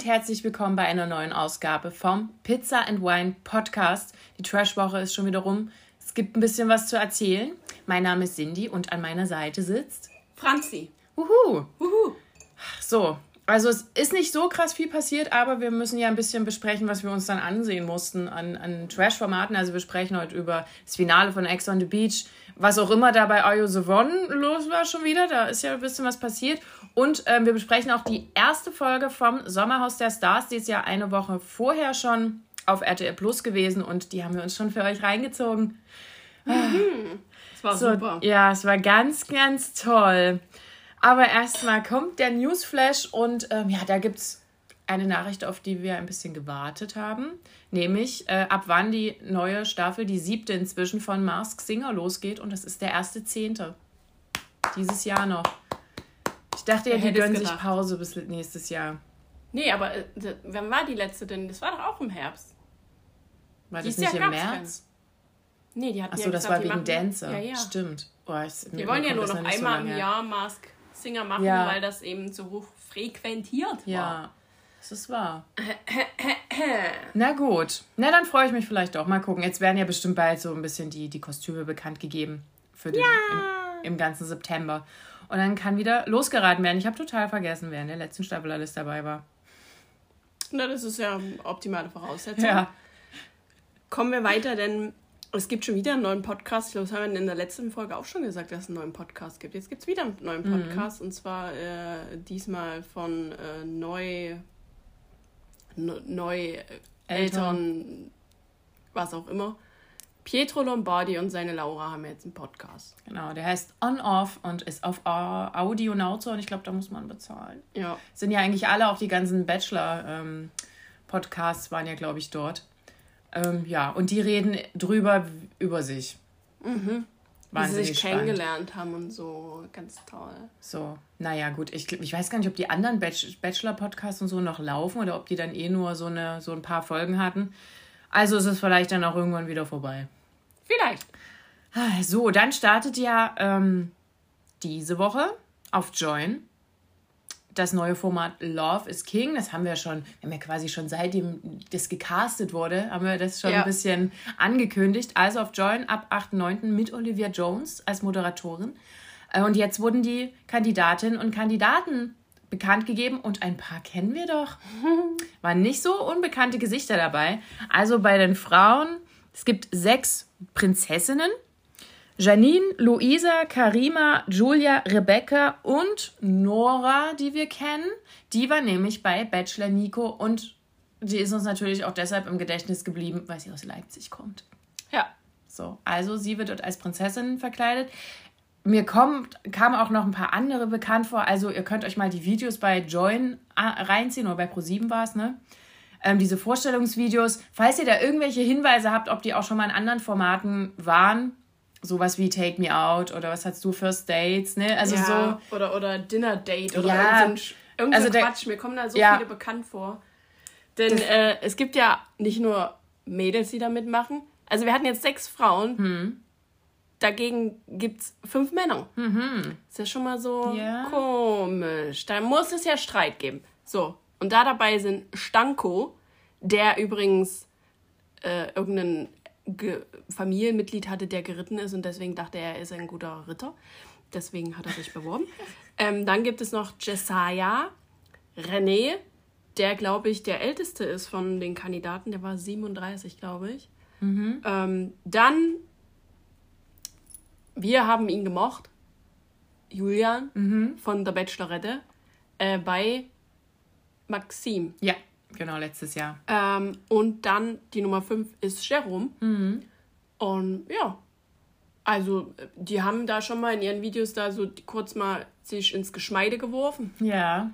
Und herzlich willkommen bei einer neuen Ausgabe vom Pizza and Wine Podcast. Die Trash-Woche ist schon wieder rum. Es gibt ein bisschen was zu erzählen. Mein Name ist Cindy und an meiner Seite sitzt Franzi. Uhu. Uhu. So, also es ist nicht so krass viel passiert, aber wir müssen ja ein bisschen besprechen, was wir uns dann ansehen mussten an, an Trash-Formaten. Also wir sprechen heute über das Finale von Ex on the Beach, was auch immer da bei Are You the One los war schon wieder. Da ist ja ein bisschen was passiert. Und ähm, wir besprechen auch die erste Folge vom Sommerhaus der Stars. Die ist ja eine Woche vorher schon auf RTL Plus gewesen und die haben wir uns schon für euch reingezogen. Mhm. Das war So, super. ja, es war ganz, ganz toll. Aber erstmal kommt der Newsflash und ähm, ja, da gibt es eine Nachricht, auf die wir ein bisschen gewartet haben. Nämlich, äh, ab wann die neue Staffel, die siebte inzwischen von Mask Singer losgeht. Und das ist der erste Zehnte. Dieses Jahr noch. Ich dachte ja, die gönnen sich? Pause bis nächstes Jahr. Nee, aber äh, wann war die letzte denn? Das war doch auch im Herbst. War das nicht Jahr im März? Nee, die hatten Achso, ja das gesagt, war wegen machen- Dancer. Ja, ja. Stimmt. Oh, ich, Die wollen ja nur noch einmal im Jahr. Jahr Mask Singer machen, Ja. weil das eben so hoch frequentiert war. Ja, das ist wahr. Na gut. Na, dann freue ich mich vielleicht doch. Mal gucken. Jetzt werden ja bestimmt bald so ein bisschen die, die Kostüme bekannt gegeben für den, im, im ganzen September. Und dann kann wieder losgeraten werden. Ich habe total vergessen, wer in der letzten Staffel alles dabei war. Na, das ist ja eine optimale Voraussetzung. Ja. Kommen wir weiter, denn es gibt schon wieder einen neuen Podcast. Ich glaube, das haben wir in der letzten Folge auch schon gesagt, dass es einen neuen Podcast gibt. Jetzt gibt es wieder einen neuen Mhm. Podcast und zwar äh, diesmal von äh, Neu, Neu, äh, Eltern, was auch immer. Pietro Lombardi und seine Laura haben jetzt einen Podcast. Genau, der heißt On-Off und ist auf Au- Audio Nauzo und ich glaube, da muss man bezahlen. Ja. Sind ja eigentlich alle, auch die ganzen Bachelor-Podcasts waren ja, glaube ich, dort. Ähm, ja, und die reden drüber über sich. Mhm. Wie sie Wahnsinnig sich spannend. kennengelernt haben und so. Ganz toll. So, naja, gut. Ich, ich weiß gar nicht, ob die anderen Bach- Bachelor-Podcasts und so noch laufen oder ob die dann eh nur so, eine, so ein paar Folgen hatten. Also ist es vielleicht dann auch irgendwann wieder vorbei. Vielleicht. Ah, So, dann startet ja ähm, diese Woche auf Join das neue Format Love is King. Das haben wir schon, wir haben ja quasi schon seitdem das gecastet wurde, haben wir das schon Ja. ein bisschen angekündigt. Also auf Join ab 8.9. mit Olivia Jones als Moderatorin. Äh, Und jetzt wurden die Kandidatinnen und Kandidaten bekannt gegeben und ein paar kennen wir doch. Waren nicht so unbekannte Gesichter dabei. Also bei den Frauen, es gibt sechs Prinzessinnen. Janine, Luisa, Karima, Julia, Rebecca und Nora, die wir kennen. Die war nämlich bei Bachelor Nico und die ist uns natürlich auch deshalb im Gedächtnis geblieben, weil sie aus Leipzig kommt. Ja. So, also sie wird dort als Prinzessin verkleidet. Mir kommt, kamen auch noch ein paar andere bekannt vor. Also ihr könnt euch mal die Videos bei Join äh, reinziehen oder bei Pro7 war es, ne? Ähm, diese Vorstellungsvideos. Falls ihr da irgendwelche Hinweise habt, ob die auch schon mal in anderen Formaten waren, sowas wie Take Me Out oder was hast du First Dates, ne? Also ja, so. oder, oder Dinner Date oder Ja. irgendein, Also der- Quatsch. Mir kommen da so Ja. viele bekannt vor. Denn äh, es gibt ja nicht nur Mädels, die da mitmachen. Also wir hatten jetzt sechs Frauen. Hm. Dagegen gibt es fünf Männer. Ist ja schon mal so Mhm. Ja. komisch. Da muss es ja Streit geben. So. Und da dabei sind Stanko, der übrigens äh, irgendein Ge Familienmitglied hatte, der geritten ist und deswegen dachte er, er ist ein guter Ritter. Deswegen hat er sich beworben. ähm, dann gibt es noch Jesiah, René, der, glaube ich, der älteste ist von den Kandidaten. Der war 37, glaube ich. Ähm, dann, wir haben ihn gemocht, Julian von der Bachelorette, äh, bei Maxim. Ja, genau, letztes Jahr. Ähm, und dann die Nummer 5 ist Jerome. Und ja, also äh, die haben da schon mal in ihren Videos da so kurz mal sich ins Geschmeide geworfen. Ja.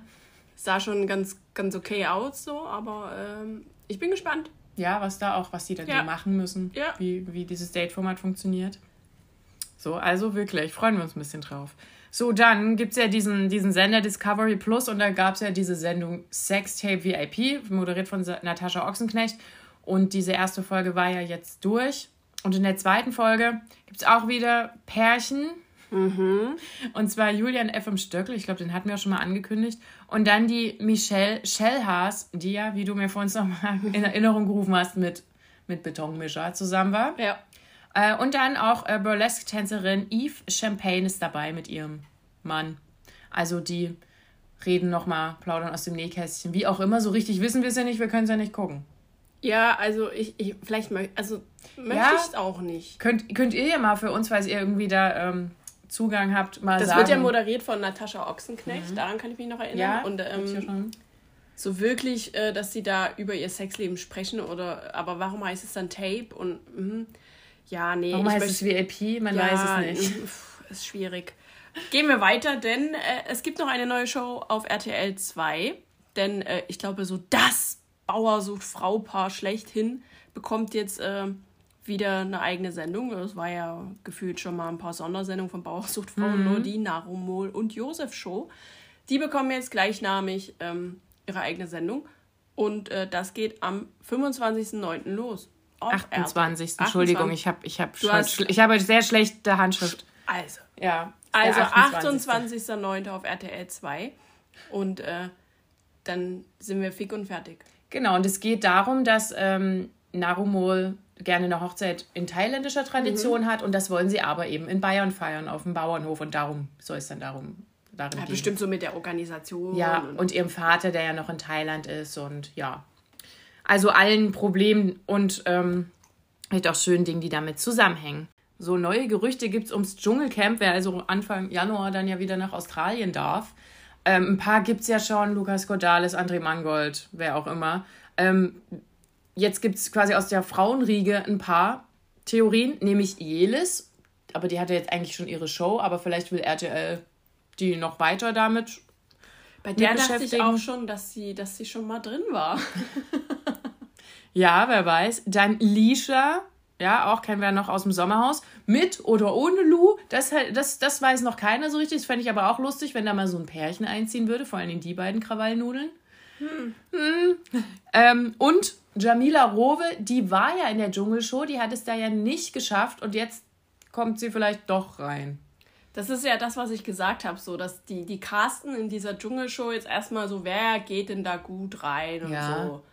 Sah schon ganz, ganz okay aus, so, aber ähm, ich bin gespannt. Ja, was da auch, was die dann Ja. machen müssen, Ja. wie, wie dieses Date-Format funktioniert. So, also wirklich, freuen wir uns ein bisschen drauf. So, dann gibt es ja diesen, diesen Sender Discovery Plus und da gab es ja diese Sendung Sextape VIP, moderiert von Natascha Ochsenknecht. Und diese erste Folge war ja jetzt durch. Und in der zweiten Folge gibt es auch wieder Pärchen. Und zwar Julian F. im Stöckel, ich glaube, den hatten wir auch schon mal angekündigt. Und dann die Michelle Schellhaas, die ja, wie du mir vorhin noch mal in Erinnerung gerufen hast, mit, mit Betonmischer zusammen war. Ja. Äh, und dann auch äh, Burlesque-Tänzerin Eve Champagne ist dabei mit ihrem Mann. Also die reden nochmal, plaudern aus dem Nähkästchen. Wie auch immer, so richtig wissen wir es ja nicht, wir können es ja nicht gucken. Ja, also ich, ich vielleicht möchte, also möchte Ja. ich es auch nicht. Könnt, könnt ihr ja mal für uns, falls ihr irgendwie da ähm, Zugang habt, mal Das sagen. wird ja moderiert von Natascha Ochsenknecht, daran kann ich mich noch erinnern. Ja, und ähm, schon. so wirklich, äh, dass sie da über ihr Sexleben sprechen oder, aber warum heißt es dann Tape und mhm. Ja, nee, Warum heißt es VIP? Man ja, weiß es nicht. Ist schwierig. Gehen wir weiter, denn äh, es gibt noch eine neue Show auf RTL 2. Denn äh, ich glaube, so das Bauer sucht Frau-Paar schlechthin bekommt jetzt äh, wieder eine eigene Sendung. Es war ja gefühlt schon mal ein paar Sondersendungen von Bauer sucht Frau, nur die Narumol und Josef Show. Die bekommen jetzt gleichnamig ähm, ihre eigene Sendung. Und äh, das geht am 25.09. los. Auf 28. RTL. Entschuldigung, ich habe ich hab hast- ich hab sehr schlechte Handschrift. Also, Ja. Also der 28.. 28.09. auf RTL 2. Und äh, dann sind wir fick und fertig. Genau, und es geht darum, dass ähm, Narumol gerne eine Hochzeit in thailändischer Tradition Mhm. hat und das wollen sie aber eben in Bayern feiern, auf dem Bauernhof und darum soll es dann darum darin Ja, gehen. bestimmt so mit der Organisation. Ja, und, und ihrem Vater, der ja noch in Thailand ist und ja. Also allen Problemen und ähm, halt auch schönen Dingen, die damit zusammenhängen. So neue Gerüchte gibt es ums Dschungelcamp, wer also Anfang Januar dann ja wieder nach Australien darf. Ähm, ein paar gibt es ja schon, Lukas Cordalis, André Mangold, wer auch immer. Ähm, jetzt gibt es quasi aus der Frauenriege ein paar Theorien, nämlich Jelis, aber die hatte jetzt eigentlich schon ihre Show, aber vielleicht will RTL die noch weiter damit Bei der mit dachte ich auch schon, dass sie, dass sie schon mal drin war. Ja, wer weiß. Dann Lisha, ja, auch kennen wir noch aus dem Sommerhaus. Mit oder ohne Lou, das, das, das weiß noch keiner so richtig. Das fände ich aber auch lustig, wenn da mal so ein Pärchen einziehen würde, vor allem die beiden Krawallnudeln. Hm. Ähm, und Jamila Rowe, die war ja in der Dschungelshow, die hat es da ja nicht geschafft und jetzt kommt sie vielleicht doch rein. Das ist ja das, was ich gesagt habe, so, dass die, die casten in dieser Dschungelshow jetzt erstmal so, wer geht denn da gut rein und Ja. so.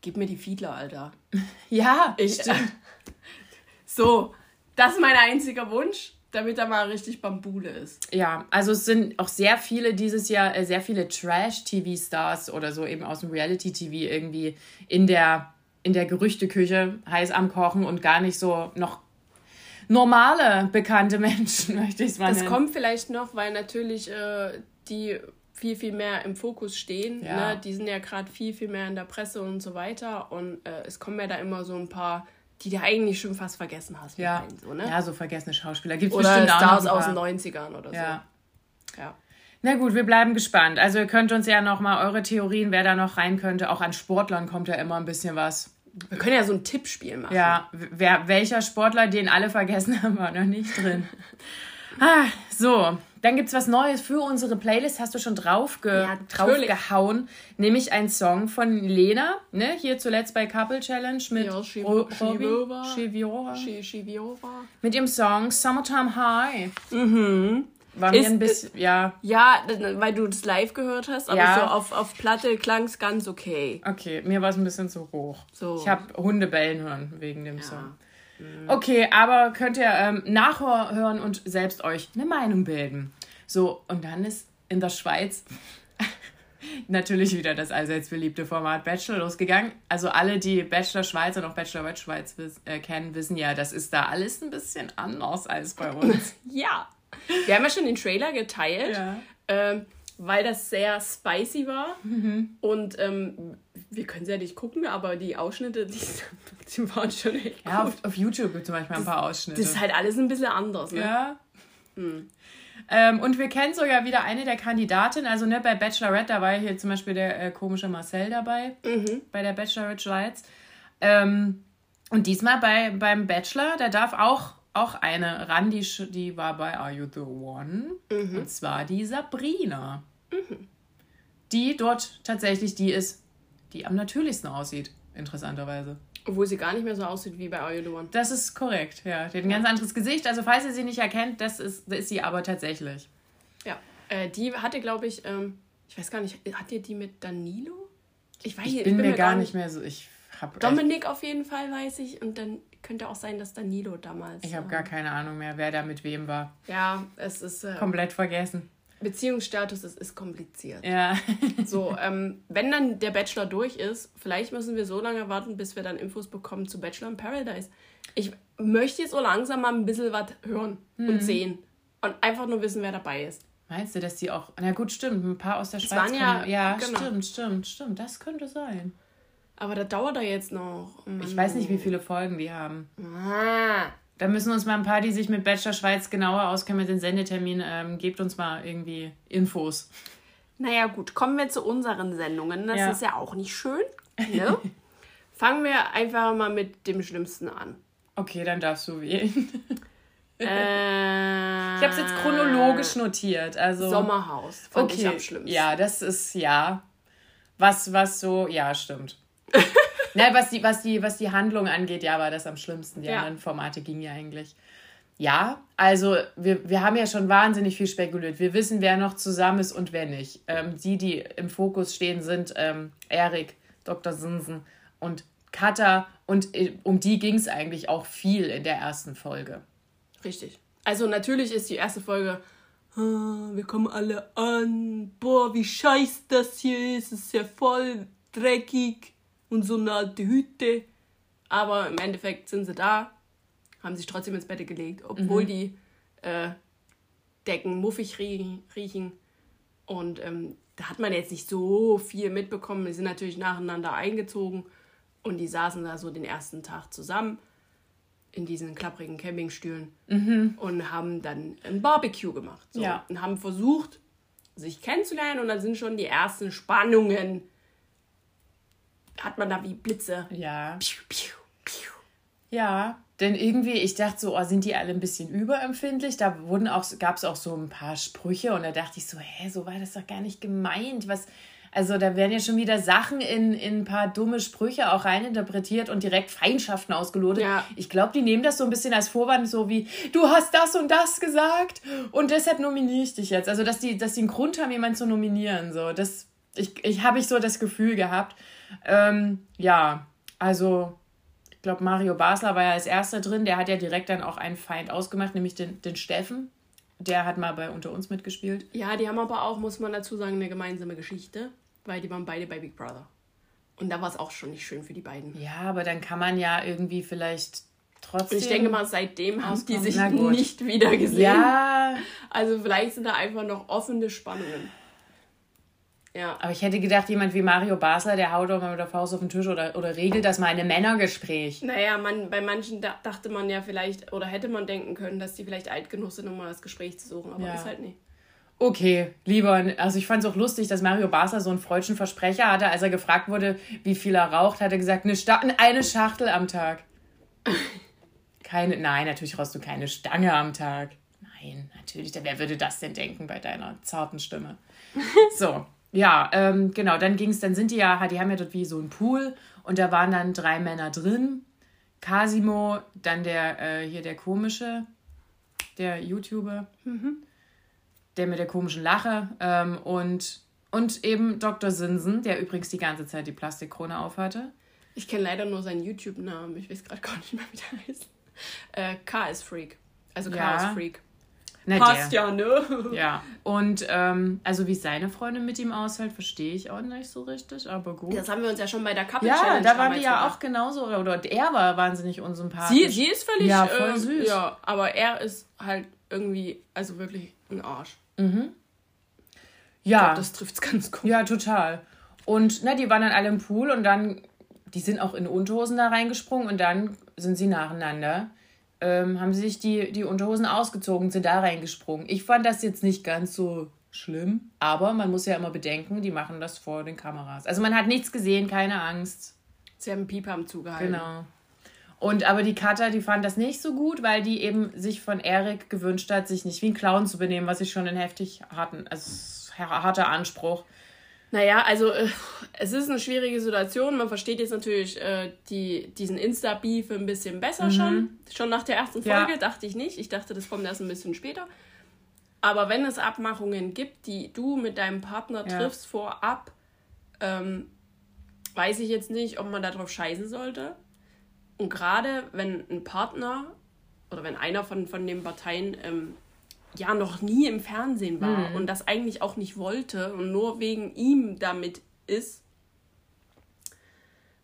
Gib mir die Fiedler, Alter. Ja, Ich, so, das ist mein einziger Wunsch, damit da mal richtig Bambule ist. Ja, also es sind auch sehr viele dieses Jahr, äh, sehr viele Trash-TV-Stars oder so eben aus dem Reality-TV irgendwie in der, in der Gerüchteküche heiß am Kochen und gar nicht so noch normale, bekannte Menschen, möchte ich es mal Das nennen. kommt vielleicht noch, weil natürlich äh, die viel, viel mehr im Fokus stehen. Ja. Ne? Die sind ja gerade viel, viel mehr in der Presse und so weiter. Und äh, es kommen ja da immer so ein paar, die du eigentlich schon fast vergessen hast. ja. rein, so, ne? ja, so vergessene Schauspieler. Gibt Oder bestimmt Stars aus den 90ern oder Ja. so. Ja. Na gut, wir bleiben gespannt. Also ihr könnt uns ja noch mal eure Theorien, wer da noch rein könnte. Auch an Sportlern kommt ja immer ein bisschen was. Wir können ja so ein Tippspiel machen. Ja, wer, welcher Sportler, den alle vergessen haben, war noch nicht drin. ah, so, dann gibt's was Neues für unsere Playlist. Hast du schon drauf ge Ja, draufgehauen? Nämlich ein Song von Lena, ne? Hier zuletzt bei Couple Challenge mit Ja, Shiviora. Mit ihrem Song Summertime High. Mhm. War mir Ist- ein bisschen, ja, Ja, weil du das live gehört hast, aber Ja. so auf, auf Platte klang es ganz okay. okay, mir war es ein bisschen zu hoch. So. Ich habe Hunde bellen hören wegen dem Song. Okay, aber könnt ihr ähm, nachhören und selbst euch eine Meinung bilden. So, und dann ist in der Schweiz natürlich wieder das allseits beliebte Format Bachelor losgegangen. Also alle, die Bachelor Schweiz und auch Bachelorette Schweiz wiss, äh, kennen, wissen ja, das ist da alles ein bisschen anders als bei uns. Ja. Wir haben ja schon den Trailer geteilt, Ja. ähm, weil das sehr spicy war. Mhm. Und ähm, wir können es ja nicht gucken, aber die Ausschnitte, die, die waren schon echt Ja, gut. auf, auf YouTube gibt es zum Beispiel ein paar Ausschnitte. Das ist halt alles ein bisschen anders, ne? Ja. Ähm, und wir kennen sogar wieder eine der Kandidatinnen. Also ne, bei Bachelorette, da war ja hier zum Beispiel der äh, komische Marcel dabei, bei der Bachelorette Schweiz. Ähm, und diesmal bei, beim Bachelor, da darf auch, auch eine ran, die, war bei Are You the One? Mhm. Und zwar die Sabrina. Mhm. Die dort tatsächlich die ist, die am natürlichsten aussieht, interessanterweise. Obwohl sie gar nicht mehr so aussieht wie bei Are You the One. Das ist korrekt, ja. Die hat ein ja. ganz anderes Gesicht. Also falls ihr sie nicht erkennt, das ist, das ist sie aber tatsächlich. Ja, äh, die hatte, glaube ich, ähm, ich weiß gar nicht, hat ihr die mit Danilo? Ich, weiß, ich, bin, ich bin mir, mir gar nicht mehr so. Ich hab Dominik auf jeden Fall weiß ich und dann könnte auch sein, dass Danilo damals. Ich habe gar keine Ahnung mehr, wer da mit wem war. Ja, es ist. Äh, Komplett vergessen. Beziehungsstatus ist, ist kompliziert. Ja. so, ähm, wenn dann der Bachelor durch ist, vielleicht müssen wir so lange warten, bis wir dann Infos bekommen zu Bachelor in Paradise. Ich möchte jetzt so langsam mal ein bisschen was hören mhm. und sehen. Und einfach nur wissen, wer dabei ist. Meinst du, dass die auch. Na gut, stimmt, ein paar aus der Schweiz waren ja, kommen. Ja, genau. stimmt, stimmt, stimmt. Das könnte sein. Aber da dauert er jetzt noch. Ich weiß nicht, wie viele Folgen die haben. Ah. Da müssen uns mal ein paar, die sich mit Bachelor Schweiz genauer auskennen mit den Sendeterminen, ähm, gebt uns mal irgendwie Infos. Naja, gut, kommen wir zu unseren Sendungen. Das ja. ist ja auch nicht schön. Ne? Fangen wir einfach mal mit dem Schlimmsten an. Okay, dann darfst du wählen. Äh, ich habe es jetzt chronologisch notiert. Also, Sommerhaus fand okay. ich am schlimmsten. Ja, das ist ja. Was, was so, ja, stimmt. Na, was die, was, die, was die Handlung angeht, ja, war das am schlimmsten. Die ja. anderen Formate gingen ja eigentlich. Ja, also wir, wir haben ja schon wahnsinnig viel spekuliert. Wir wissen, wer noch zusammen ist und wer nicht. Ähm, die, die im Fokus stehen, sind ähm, Erik, Dr. Sinsen und Katha. Und äh, um die ging es eigentlich auch viel in der ersten Folge. Richtig. Also natürlich ist die erste Folge, ah, wir kommen alle an, boah, wie scheiße das hier ist, es ist ja voll dreckig und so eine alte Hütte. Aber im Endeffekt sind sie da, haben sich trotzdem ins Bett gelegt, obwohl mhm. die äh, Decken muffig riechen. Und ähm, da hat man jetzt nicht so viel mitbekommen. Die sind natürlich nacheinander eingezogen und die saßen da so den ersten Tag zusammen in diesen klapprigen Campingstühlen mhm. und haben dann ein Barbecue gemacht. So, ja. Und haben versucht, sich kennenzulernen und dann sind schon die ersten Spannungen hat man da wie Blitze. Ja. Piu, piu, piu. Ja, denn irgendwie, ich dachte so, oh, sind die alle ein bisschen überempfindlich? Da wurden auch, gab es auch so ein paar Sprüche und da dachte ich so, hä, so war das doch gar nicht gemeint. Was, also da werden ja schon wieder Sachen in, in ein paar dumme Sprüche auch reininterpretiert und direkt Feindschaften ausgelotet. Ja. Ich glaube, die nehmen das so ein bisschen als Vorwand, so wie, du hast das und das gesagt und deshalb nominiere ich dich jetzt. Also, dass die, dass die einen Grund haben, jemanden zu nominieren. So, das, ich, ich habe ich so das Gefühl gehabt. Ähm, ja, also ich glaube, Mario Basler war ja als erster drin. Der hat ja direkt dann auch einen Feind ausgemacht, nämlich den, den Steffen. Der hat mal bei Unter uns mitgespielt. Ja, die haben aber auch, muss man dazu sagen, eine gemeinsame Geschichte, weil die waren beide bei Big Brother. Und da war es auch schon nicht schön für die beiden. Ja, aber dann kann man ja irgendwie vielleicht trotzdem. Ich denke mal, seitdem haben die sich nicht wieder gesehen. Ja. Also vielleicht sind da einfach noch offene Spannungen. Ja. Aber ich hätte gedacht, jemand wie Mario Basler, der haut doch mal mit der Faust auf den Tisch oder, oder regelt das mal in einem Männergespräch. Naja, man, bei manchen da, dachte man ja vielleicht, oder hätte man denken können, dass die vielleicht alt genug sind, um mal das Gespräch zu suchen, aber ja. ist halt nicht. Okay, lieber, also ich fand es auch lustig, dass Mario Basler so einen freudschen Versprecher hatte, als er gefragt wurde, wie viel er raucht, hat er gesagt, eine, Sta eine Schachtel am Tag. Keine, nein, natürlich rauchst du keine Stange am Tag. Nein, natürlich, wer würde das denn denken bei deiner zarten Stimme? So, ja, ähm, genau, dann ging es, dann sind die ja, die haben ja dort wie so einen Pool und da waren dann drei Männer drin. Casimo, dann der, äh, hier der komische, der YouTuber, mhm. der mit der komischen Lache ähm, und, und eben Dr. Sinsen, der übrigens die ganze Zeit die Plastikkrone aufhatte. Ich kenne leider nur seinen YouTube-Namen, ich weiß gerade gar nicht mehr, wie der heißt. Äh, Chaos Freak. Also Chaos ja. Freak. Na, Passt der. ja, ne? Ja. Und ähm, also wie seine Freundin mit ihm aushält, verstehe ich auch nicht so richtig, aber gut. Das haben wir uns ja schon bei der Couple Ja, da waren die ja gemacht. auch genauso, oder er war wahnsinnig unsympathisch. Sie, sie ist völlig ja, voll äh, süß. Ja, aber er ist halt irgendwie, also wirklich ein Arsch. Mhm. Ja. Ich glaub, das trifft's ganz gut. Ja, total. Und na, die waren dann alle im Pool und dann, die sind auch in Unterhosen da reingesprungen und dann sind sie nacheinander ähm, haben sie sich die, die Unterhosen ausgezogen, sind da reingesprungen. Ich fand das jetzt nicht ganz so schlimm, aber man muss ja immer bedenken, die machen das vor den Kameras. Also man hat nichts gesehen, keine Angst. Sie haben Pieper am zugehalten. Genau. Und aber die Katha, die fand das nicht so gut, weil die eben sich von Erik gewünscht hat, sich nicht wie ein Clown zu benehmen, was ich schon in heftig harten, also harter Anspruch. Naja, also äh, es ist eine schwierige Situation. Man versteht jetzt natürlich äh, die, diesen Insta-Beef ein bisschen besser mhm. schon. Schon nach der ersten Folge ja. dachte ich nicht. Ich dachte, das kommt erst ein bisschen später. Aber wenn es Abmachungen gibt, die du mit deinem Partner ja. triffst vorab, ähm, weiß ich jetzt nicht, ob man darauf scheißen sollte. Und gerade wenn ein Partner oder wenn einer von, von den Parteien ähm, ja noch nie im Fernsehen war mhm. und das eigentlich auch nicht wollte und nur wegen ihm damit ist,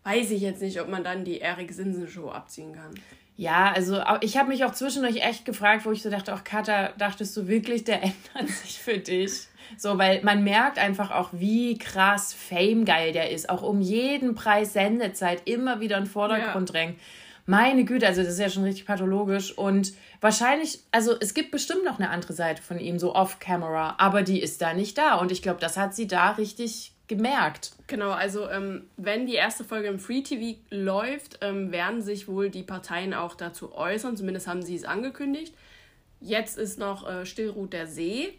weiß ich jetzt nicht, ob man dann die Erik Sinsen Show abziehen kann. Ja, also ich habe mich auch zwischendurch echt gefragt, wo ich so dachte, ach Katha, dachtest du wirklich, der ändert sich für dich? So, weil man merkt einfach auch, wie krass famegeil der ist. Auch um jeden Preis Sendezeit immer wieder in den Vordergrund ja. drängt. Meine Güte, also das ist ja schon richtig pathologisch. Und wahrscheinlich, also es gibt bestimmt noch eine andere Seite von ihm, so off-camera, aber die ist da nicht da. Und ich glaube, das hat sie da richtig gemerkt. Genau, also ähm, wenn die erste Folge im Free TV läuft, ähm, werden sich wohl die Parteien auch dazu äußern. Zumindest haben sie es angekündigt. Jetzt ist noch äh, Stillruht der See.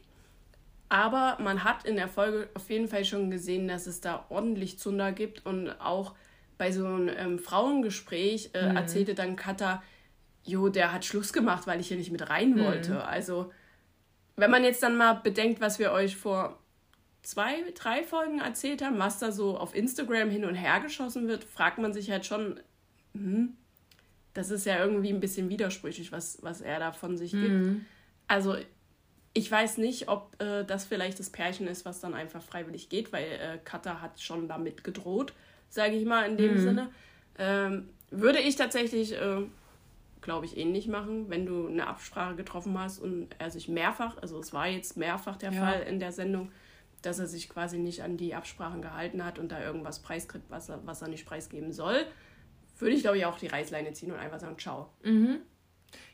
Aber man hat in der Folge auf jeden Fall schon gesehen, dass es da ordentlich Zunder gibt und auch bei so einem ähm, Frauengespräch äh, mhm. erzählte dann Katha, jo, der hat Schluss gemacht, weil ich hier nicht mit rein mhm. wollte. Mhm. Also, wenn man jetzt dann mal bedenkt, was wir euch vor zwei, drei Folgen erzählt haben, was da so auf Instagram hin und her geschossen wird, fragt man sich halt schon, hm, das ist ja irgendwie ein bisschen widersprüchlich, was, was er da von sich gibt. Mhm. Also, ich weiß nicht, ob äh, das vielleicht das Pärchen ist, was dann einfach freiwillig geht, weil äh, Katha hat schon damit gedroht sage ich mal in dem mhm. Sinne. Ähm, würde ich tatsächlich, äh, glaube ich, ähnlich machen, wenn du eine Absprache getroffen hast und er sich mehrfach, also es war jetzt mehrfach der ja. Fall in der Sendung, dass er sich quasi nicht an die Absprachen gehalten hat und da irgendwas preiskriegt, was er, was er nicht preisgeben soll, würde ich, glaube ich, auch die Reißleine ziehen und einfach sagen, ciao. Mhm.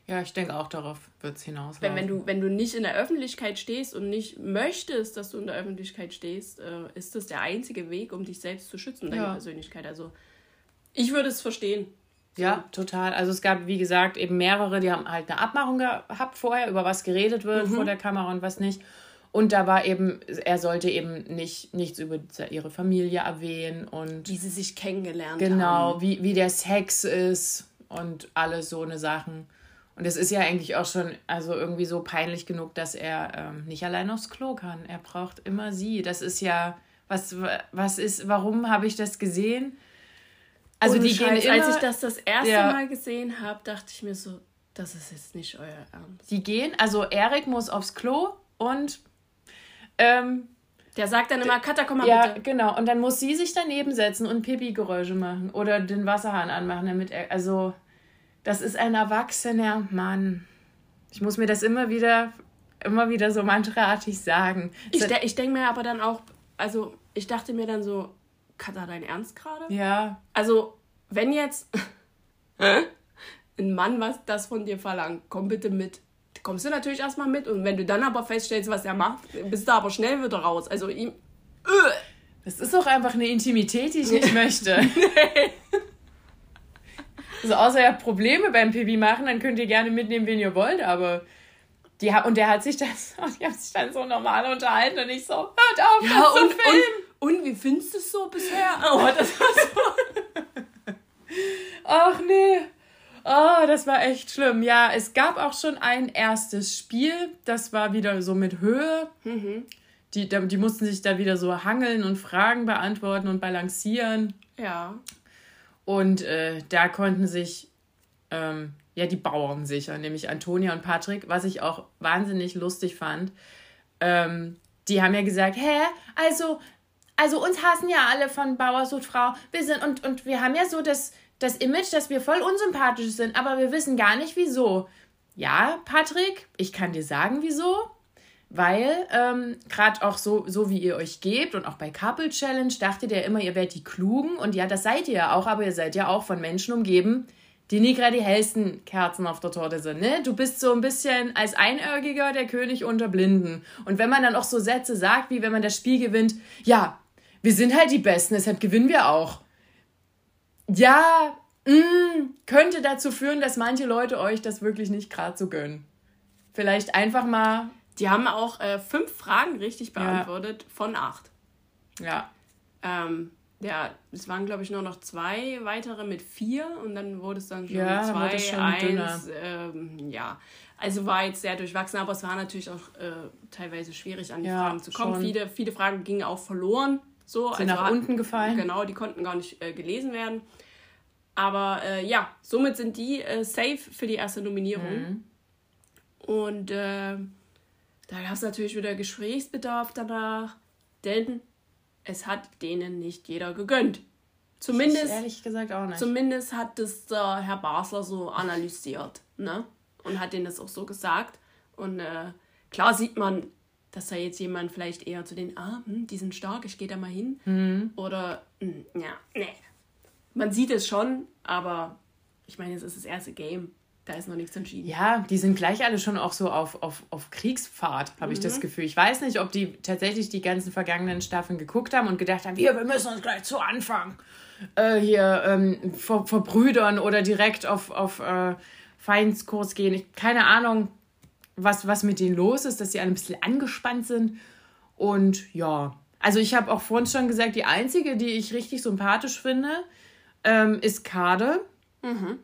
Ja, ich denke auch darauf wird es hinaus. Wenn, wenn, du, wenn du nicht in der Öffentlichkeit stehst und nicht möchtest, dass du in der Öffentlichkeit stehst, äh, ist das der einzige Weg, um dich selbst zu schützen, deine ja. Persönlichkeit. Also ich würde es verstehen. Ja, total. Also es gab, wie gesagt, eben mehrere, die haben halt eine Abmachung gehabt vorher, über was geredet wird mhm. vor der Kamera und was nicht. Und da war eben, er sollte eben nicht nichts über ihre Familie erwähnen und. Wie sie sich kennengelernt genau, haben. Genau, wie, wie der Sex ist und alles so eine Sachen. Und es ist ja eigentlich auch schon also irgendwie so peinlich genug, dass er ähm, nicht allein aufs Klo kann. Er braucht immer sie. Das ist ja, was, was ist, warum habe ich das gesehen? Also Ohne die Scheiß, gehen immer, als ich das das erste ja. Mal gesehen habe, dachte ich mir so, das ist jetzt nicht euer Ernst. Die gehen, also Erik muss aufs Klo und ähm, der sagt dann immer, Katha, komm mal ja, bitte. Ja, genau. Und dann muss sie sich daneben setzen und Pipi-Geräusche machen oder den Wasserhahn anmachen, damit er, also das ist ein erwachsener Mann. Ich muss mir das immer wieder, immer wieder so mantraartig sagen. Ich, de ich denke mir aber dann auch, also ich dachte mir dann so, Katha, dein Ernst gerade? Ja. Also, wenn jetzt ein Mann was das von dir verlangt, komm bitte mit. Kommst du natürlich erstmal mit und wenn du dann aber feststellst, was er macht, bist du aber schnell wieder raus. Also ihm. Das ist auch einfach eine Intimität, die ich nicht möchte. nee. Also außer ihr habt Probleme beim Pipi machen, dann könnt ihr gerne mitnehmen, wen ihr wollt, aber die und der hat sich das, die haben sich dann so normal unterhalten und ich so, hört auf, ja, das und, Film. Und, und wie findest du es so bisher? Oh, das war so. Ach nee. Oh, das war echt schlimm. Ja, es gab auch schon ein erstes Spiel. Das war wieder so mit Höhe. Mhm. Die, die mussten sich da wieder so hangeln und Fragen beantworten und balancieren. Ja. Und äh, da konnten sich ähm, ja die Bauern sichern, nämlich Antonia und Patrick, was ich auch wahnsinnig lustig fand. Ähm, die haben ja gesagt, hä, also, also uns hassen ja alle von Bauer sucht Frau. Wir sind, und, und wir haben ja so das, das Image, dass wir voll unsympathisch sind, aber wir wissen gar nicht wieso. Ja, Patrick, ich kann dir sagen, wieso weil ähm, gerade auch so, so wie ihr euch gebt und auch bei Couple Challenge dachtet ihr immer, ihr werdet die Klugen und ja, das seid ihr ja auch, aber ihr seid ja auch von Menschen umgeben, die nie gerade die hellsten Kerzen auf der Torte sind. Ne? Du bist so ein bisschen als Einäugiger der König unter Blinden. Und wenn man dann auch so Sätze sagt, wie wenn man das Spiel gewinnt, ja, wir sind halt die Besten, deshalb gewinnen wir auch. Ja, mh, könnte dazu führen, dass manche Leute euch das wirklich nicht gerade so gönnen. Vielleicht einfach mal. Die haben auch äh, fünf Fragen richtig beantwortet ja. von acht. Ja. Ähm, ja, es waren, glaube ich, nur noch zwei weitere mit vier und dann wurde es dann schon ja, zwei, schon eins. Ähm, ja, also war jetzt sehr durchwachsen, aber es war natürlich auch äh, teilweise schwierig, an die ja, Fragen zu kommen. Viele, viele Fragen gingen auch verloren. So, Sind also nach unten gefallen. Genau, die konnten gar nicht äh, gelesen werden. Aber äh, ja, somit sind die äh, safe für die erste Nominierung. Mhm. Und äh, da gab es natürlich wieder Gesprächsbedarf danach, denn es hat denen nicht jeder gegönnt. Zumindest, ich ehrlich gesagt auch nicht. Zumindest hat das der Herr Basler so analysiert, ne? Und hat denen das auch so gesagt. Und äh, klar sieht man, dass da jetzt jemand vielleicht eher zu den, ah, hm, die sind stark, ich gehe da mal hin. Mhm. Oder, hm, ja, nee. Man sieht es schon, aber ich meine, es ist das erste Game. Da ist noch nichts entschieden. Ja, die sind gleich alle schon auch so auf, auf, auf Kriegsfahrt, habe mhm. ich das mhm. Gefühl. Ich weiß nicht, ob die tatsächlich die ganzen vergangenen Staffeln geguckt haben und gedacht haben, wir, wir müssen uns gleich zu Anfang äh, hier ähm, ver, verbrüdern oder direkt auf, auf äh, Feindskurs gehen. Ich, keine Ahnung, was, was mit denen los ist, dass sie alle ein bisschen angespannt sind. Und ja, also ich habe auch vorhin schon gesagt, die einzige, die ich richtig sympathisch finde, ähm, ist Kade. Mhm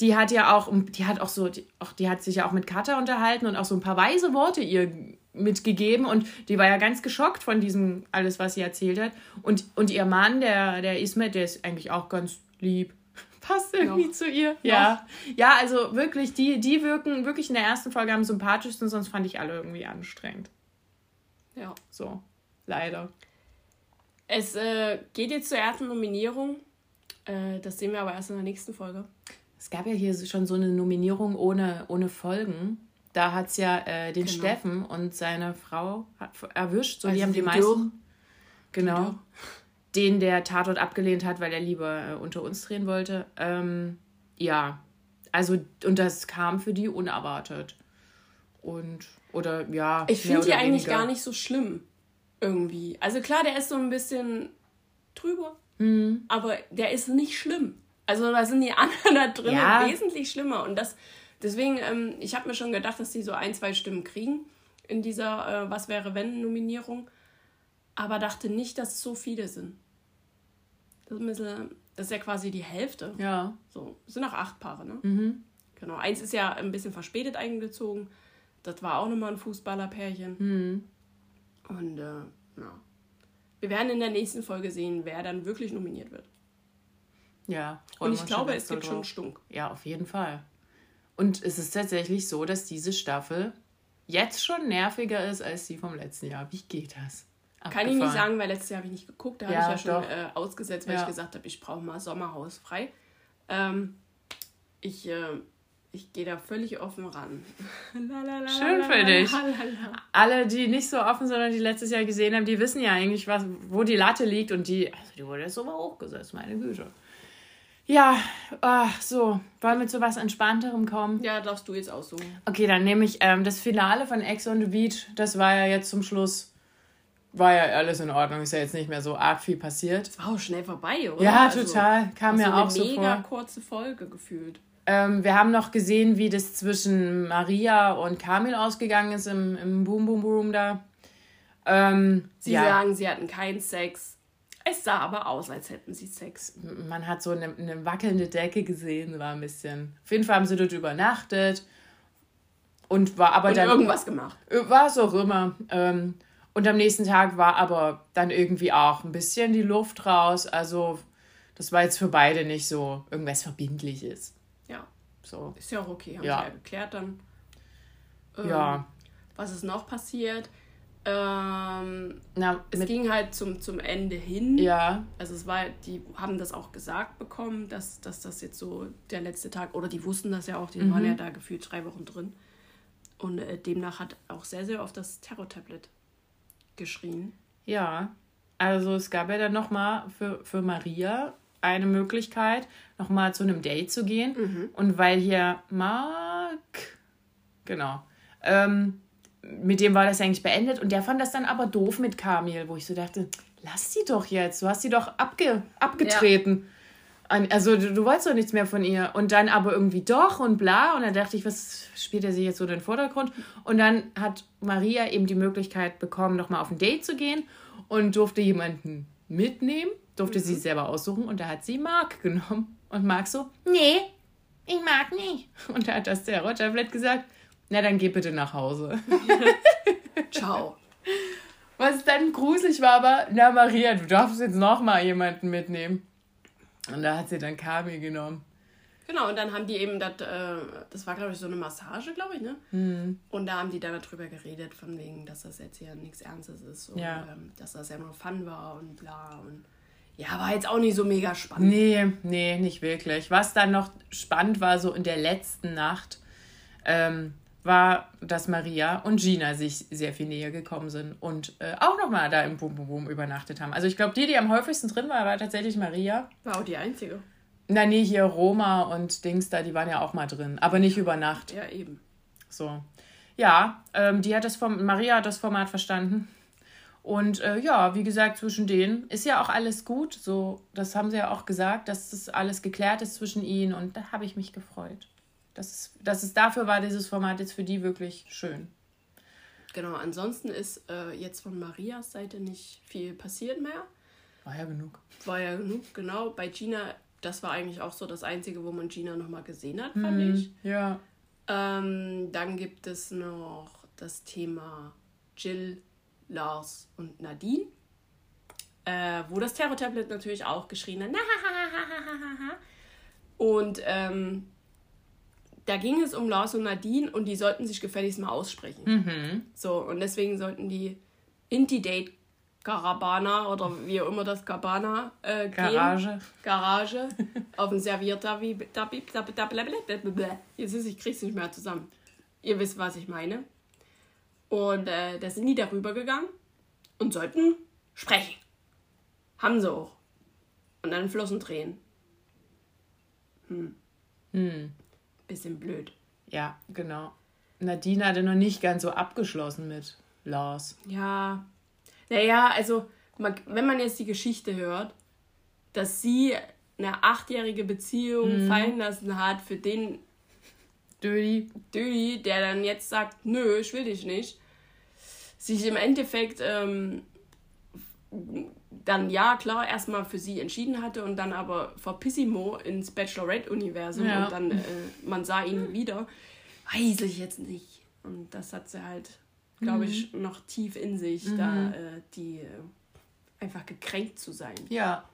die hat ja auch, die hat auch so, die, auch, die hat sich ja auch mit Katha unterhalten und auch so ein paar weise Worte ihr mitgegeben und die war ja ganz geschockt von diesem alles, was sie erzählt hat. Und, und ihr Mann, der, der Ismet, der ist eigentlich auch ganz lieb. Passt irgendwie Noch. zu ihr. Ja. Noch. Ja, also wirklich, die, die wirken wirklich in der ersten Folge am sympathischsten, sonst fand ich alle irgendwie anstrengend. Ja. So, leider. Es äh, geht jetzt zur ersten Nominierung. Äh, das sehen wir aber erst in der nächsten Folge. Es gab ja hier schon so eine Nominierung ohne, ohne Folgen. Da hat es ja äh, den genau. Steffen und seine Frau erwischt. So, also die haben die meisten. Genau. Den der Tatort abgelehnt hat, weil er lieber äh, unter uns drehen wollte. Ähm, ja. Also, und das kam für die unerwartet. Und, oder ja. Ich finde die eigentlich gar nicht so schlimm. Irgendwie. Also klar, der ist so ein bisschen drüber. Mhm. Aber der ist nicht schlimm. Also da sind die anderen da drin ja. wesentlich schlimmer. Und das, deswegen, ähm, ich habe mir schon gedacht, dass die so ein, zwei Stimmen kriegen in dieser äh, Was wäre wenn Nominierung. Aber dachte nicht, dass es so viele sind. Das ist, bisschen, das ist ja quasi die Hälfte. Ja. So, es sind auch acht Paare, ne? Mhm. Genau. Eins ist ja ein bisschen verspätet eingezogen. Das war auch nochmal ein Fußballerpärchen. Mhm. Und äh, ja. Wir werden in der nächsten Folge sehen, wer dann wirklich nominiert wird. Ja. Und ich glaube, es gibt schon Stunk. Ja, auf jeden Fall. Und es ist tatsächlich so, dass diese Staffel jetzt schon nerviger ist als die vom letzten Jahr. Wie geht das? Abgefahren. Kann ich nicht sagen, weil letztes Jahr habe ich nicht geguckt. Da ja, habe ich ja schon äh, ausgesetzt, weil ja. ich gesagt habe, ich brauche mal Sommerhaus frei. Ähm, ich äh, ich gehe da völlig offen ran. Schön für dich. Alle, die nicht so offen und die letztes Jahr gesehen haben, die wissen ja eigentlich, was, wo die Latte liegt und die, also die wurde jetzt so mal hochgesetzt, meine Güte. Ja, ach, so. Wollen wir zu was Entspannterem kommen? Ja, darfst du jetzt aussuchen. Okay, dann nehme ich ähm, das Finale von Ex on the Beach. Das war ja jetzt zum Schluss. War ja alles in Ordnung. Ist ja jetzt nicht mehr so arg viel passiert. Es war auch schnell vorbei, oder? Ja, also, total. Kam mir auch so vor. Eine mega kurze Folge gefühlt. Ähm, wir haben noch gesehen, wie das zwischen Maria und Kamil ausgegangen ist im, im Boom Boom Boom da. Ähm, sie ja. sagen, sie hatten keinen Sex. Es sah aber aus, als hätten sie Sex. Man hat so eine, eine wackelnde Decke gesehen, war ein bisschen. Auf jeden Fall haben sie dort übernachtet und war aber und dann. irgendwas gemacht. War es auch immer. Ähm, und am nächsten Tag war aber dann irgendwie auch ein bisschen die Luft raus. Also, das war jetzt für beide nicht so irgendwas Verbindliches. Ja. So. Ist ja auch okay, haben ja. sie ja geklärt dann. Ähm, ja. Was ist noch passiert? Ähm, Na, es ging halt zum, zum Ende hin. Ja. Also es war, die haben das auch gesagt bekommen, dass, dass das jetzt so der letzte Tag, oder die wussten das ja auch, die mhm. waren ja da gefühlt drei Wochen drin. Und äh, demnach hat auch sehr, sehr oft das Terror-Tablet geschrien. Ja, also es gab ja dann nochmal für, für Maria eine Möglichkeit, nochmal zu einem Date zu gehen. Mhm. Und weil hier Mark, genau, ähm, mit dem war das eigentlich beendet und der fand das dann aber doof mit Kamil, wo ich so dachte, lass sie doch jetzt, du hast sie doch abge abgetreten. Also du, du wolltest doch nichts mehr von ihr. Und dann aber irgendwie doch und bla. Und dann dachte ich, was spielt er sich jetzt so in den Vordergrund? Und dann hat Maria eben die Möglichkeit bekommen, nochmal auf ein Date zu gehen und durfte jemanden mitnehmen, durfte mhm. sie selber aussuchen. Und da hat sie Mark genommen. Und Mark so, nee, ich mag nicht. Und da hat das der Rogerblett gesagt, na dann geh bitte nach Hause. Ciao. Was dann gruselig war, aber, na Maria, du darfst jetzt nochmal jemanden mitnehmen. Und da hat sie dann Kami genommen. Genau, und dann haben die eben, das, äh, das war glaube ich so eine Massage, glaube ich, ne? Mhm. Und da haben die dann darüber geredet, von wegen, dass das jetzt hier nichts Ernstes ist und ja. ähm, dass das ja nur Fun war und bla und ja, war jetzt auch nicht so mega spannend. Nee, nee, nicht wirklich. Was dann noch spannend war, so in der letzten Nacht, ähm, war, dass Maria und Gina sich sehr viel näher gekommen sind und äh, auch nochmal da im Boom Boom Boom übernachtet haben. Also ich glaube, die, die am häufigsten drin war, war tatsächlich Maria. War auch die einzige. Na nee, hier Roma und Dings da, die waren ja auch mal drin, aber nicht über Nacht. Ja, eben. So. Ja, ähm, die hat das vom, Maria hat das Format verstanden. Und äh, ja, wie gesagt, zwischen denen ist ja auch alles gut. So, das haben sie ja auch gesagt, dass das alles geklärt ist zwischen ihnen und da habe ich mich gefreut. Das ist, das ist dafür war dieses Format jetzt für die wirklich schön. Genau, ansonsten ist äh, jetzt von Marias Seite nicht viel passiert mehr. War ja genug. War ja genug, genau. Bei Gina, das war eigentlich auch so das Einzige, wo man Gina nochmal gesehen hat, fand mhm, ich. Ja. Ähm, dann gibt es noch das Thema Jill, Lars und Nadine. Äh, wo das Terror-Tablet natürlich auch geschrien hat. Und ähm, da ging es um Lars und Nadine und die sollten sich gefälligst mal aussprechen. Mhm. So, und deswegen sollten die Inti-Date Carabana oder wie auch immer das Cabana äh, gehen. Garage. Garage. auf ein Serviertabi. Jetzt ist, ich krieg's nicht mehr zusammen. Ihr wisst, was ich meine. Und äh, da sind die darüber gegangen und sollten sprechen. Haben sie auch. Und dann flossen Tränen. Hm. Hm bisschen blöd. Ja, genau. Nadine hatte noch nicht ganz so abgeschlossen mit Lars. Ja. Naja, also, wenn man jetzt die Geschichte hört, dass sie eine achtjährige Beziehung mhm. fallen lassen hat für den Dödi. Dödi, der dann jetzt sagt, nö, ich will dich nicht, sich im Endeffekt ähm, dann ja klar erstmal für sie entschieden hatte und dann aber verpissimo ins Bachelorette-Universum ja. und dann äh, man sah ihn wieder, weiß ich jetzt nicht. Und das hat sie halt, glaube ich, mhm. noch tief in sich, mhm. da äh, die äh, einfach gekränkt zu sein. Ja.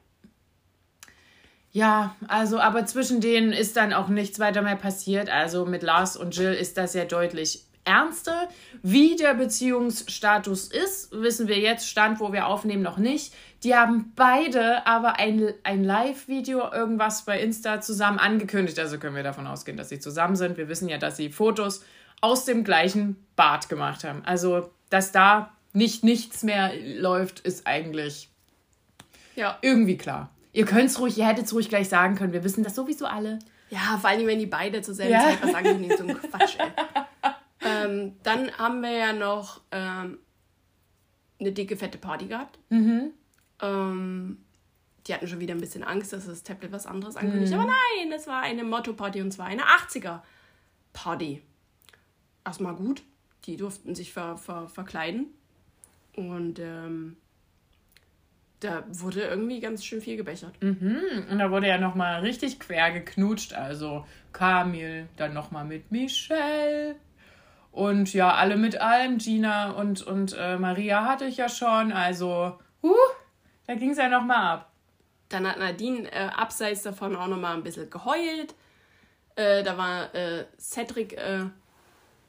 Ja, also, aber zwischen denen ist dann auch nichts weiter mehr passiert. Also mit Lars und Jill ist das ja deutlich ernster. Wie der Beziehungsstatus ist, wissen wir jetzt, Stand, wo wir aufnehmen, noch nicht. Die haben beide aber ein, ein Live-Video, irgendwas bei Insta zusammen angekündigt. Also können wir davon ausgehen, dass sie zusammen sind. Wir wissen ja, dass sie Fotos aus dem gleichen Bad gemacht haben. Also, dass da nicht nichts mehr läuft, ist eigentlich ja. irgendwie klar. Ihr könnt es ruhig, ihr hättet es ruhig gleich sagen können. Wir wissen das sowieso alle. Ja, vor allem, wenn die beide zur selben ja. Zeit was ankündigen. So ein Quatsch, ey. ähm, dann haben wir ja noch ähm, eine dicke, fette Party gehabt. Mhm. Ähm, die hatten schon wieder ein bisschen Angst, dass das Tablet was anderes ankündigt. Mhm. Aber nein, das war eine Motto-Party und zwar eine 80er-Party. Erstmal gut. Die durften sich ver, ver, verkleiden. Und ähm, da wurde irgendwie ganz schön viel gebechert. Mhm. Und da wurde ja nochmal richtig quer geknutscht. Also Kamil, dann nochmal mit Michelle. Und ja, alle mit allem. Gina und, und äh, Maria hatte ich ja schon. Also, huh, da ging es ja nochmal ab. Dann hat Nadine äh, abseits davon auch nochmal ein bisschen geheult. Äh, da war äh, Cedric äh,